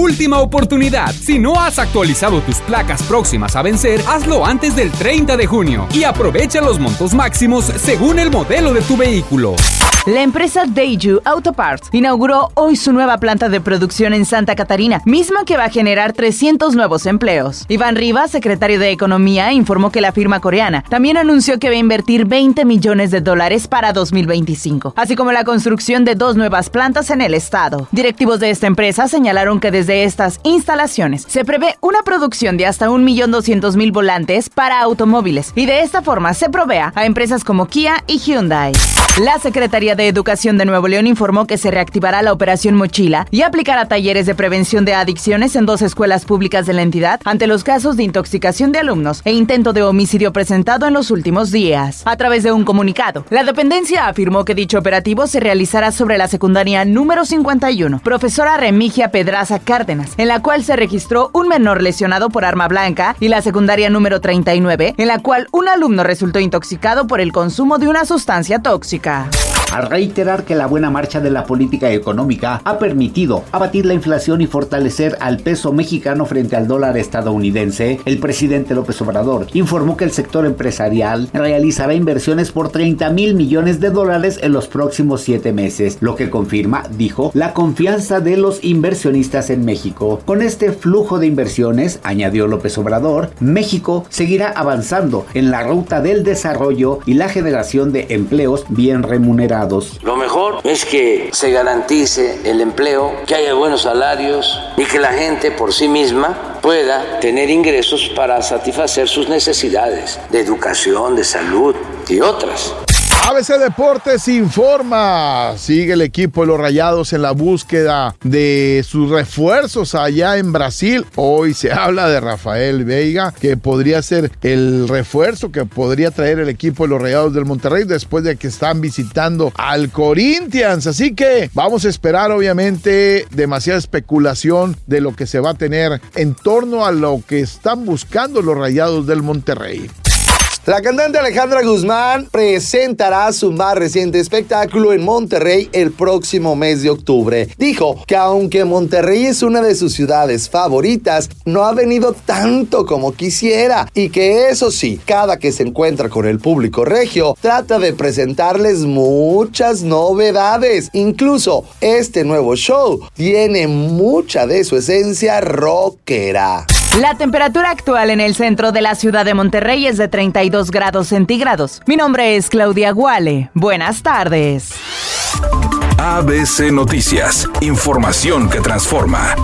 Última oportunidad. Si no has actualizado tus placas próximas a vencer, hazlo antes del 30 de junio y aprovecha los montos máximos según el modelo de tu vehículo. La empresa Daiju Auto Parts inauguró hoy su nueva planta de producción en Santa Catarina, misma que va a generar 300 nuevos empleos. Iván Rivas, secretario de Economía, informó que la firma coreana también anunció que va a invertir 20 millones de dólares para 2025, así como la construcción de dos nuevas plantas en el estado. Directivos de esta empresa señalaron que desde estas instalaciones se prevé una producción de hasta 1.200.000 volantes para automóviles y de esta forma se provea a empresas como Kia y Hyundai. La Secretaría de Educación de Nuevo León informó que se reactivará la operación Mochila y aplicará talleres de prevención de adicciones en dos escuelas públicas de la entidad ante los casos de intoxicación de alumnos e intento de homicidio presentado en los últimos días. A través de un comunicado, la dependencia afirmó que dicho operativo se realizará sobre la secundaria número 51, profesora Remigia Pedraza Cárdenas, en la cual se registró un menor lesionado por arma blanca, y la secundaria número 39, en la cual un alumno resultó intoxicado por el consumo de una sustancia tóxica. Al reiterar que la buena marcha de la política económica ha permitido abatir la inflación y fortalecer al peso mexicano frente al dólar estadounidense, el presidente López Obrador informó que el sector empresarial realizará inversiones por 30 mil millones de dólares en los próximos siete meses, lo que confirma, dijo, la confianza de los inversionistas en México. Con este flujo de inversiones, añadió López Obrador, México seguirá avanzando en la ruta del desarrollo y la generación de empleos bien remunerados. Lo mejor es que se garantice el empleo, que haya buenos salarios y que la gente por sí misma pueda tener ingresos para satisfacer sus necesidades de educación, de salud y otras. ABC Deportes informa. Sigue el equipo de los Rayados en la búsqueda de sus refuerzos allá en Brasil. Hoy se habla de Rafael Veiga, que podría ser el refuerzo que podría traer el equipo de los Rayados del Monterrey después de que están visitando al Corinthians. Así que vamos a esperar, obviamente, demasiada especulación de lo que se va a tener en torno a lo que están buscando los Rayados del Monterrey. La cantante Alejandra Guzmán presentará su más reciente espectáculo en Monterrey el próximo mes de octubre. Dijo que aunque Monterrey es una de sus ciudades favoritas, no ha venido tanto como quisiera y que eso sí, cada que se encuentra con el público regio, trata de presentarles muchas novedades. Incluso este nuevo show tiene mucha de su esencia rockera. La temperatura actual en el centro de la ciudad de Monterrey es de 32 grados centígrados. Mi nombre es Claudia Guale. Buenas tardes. ABC Noticias, información que transforma.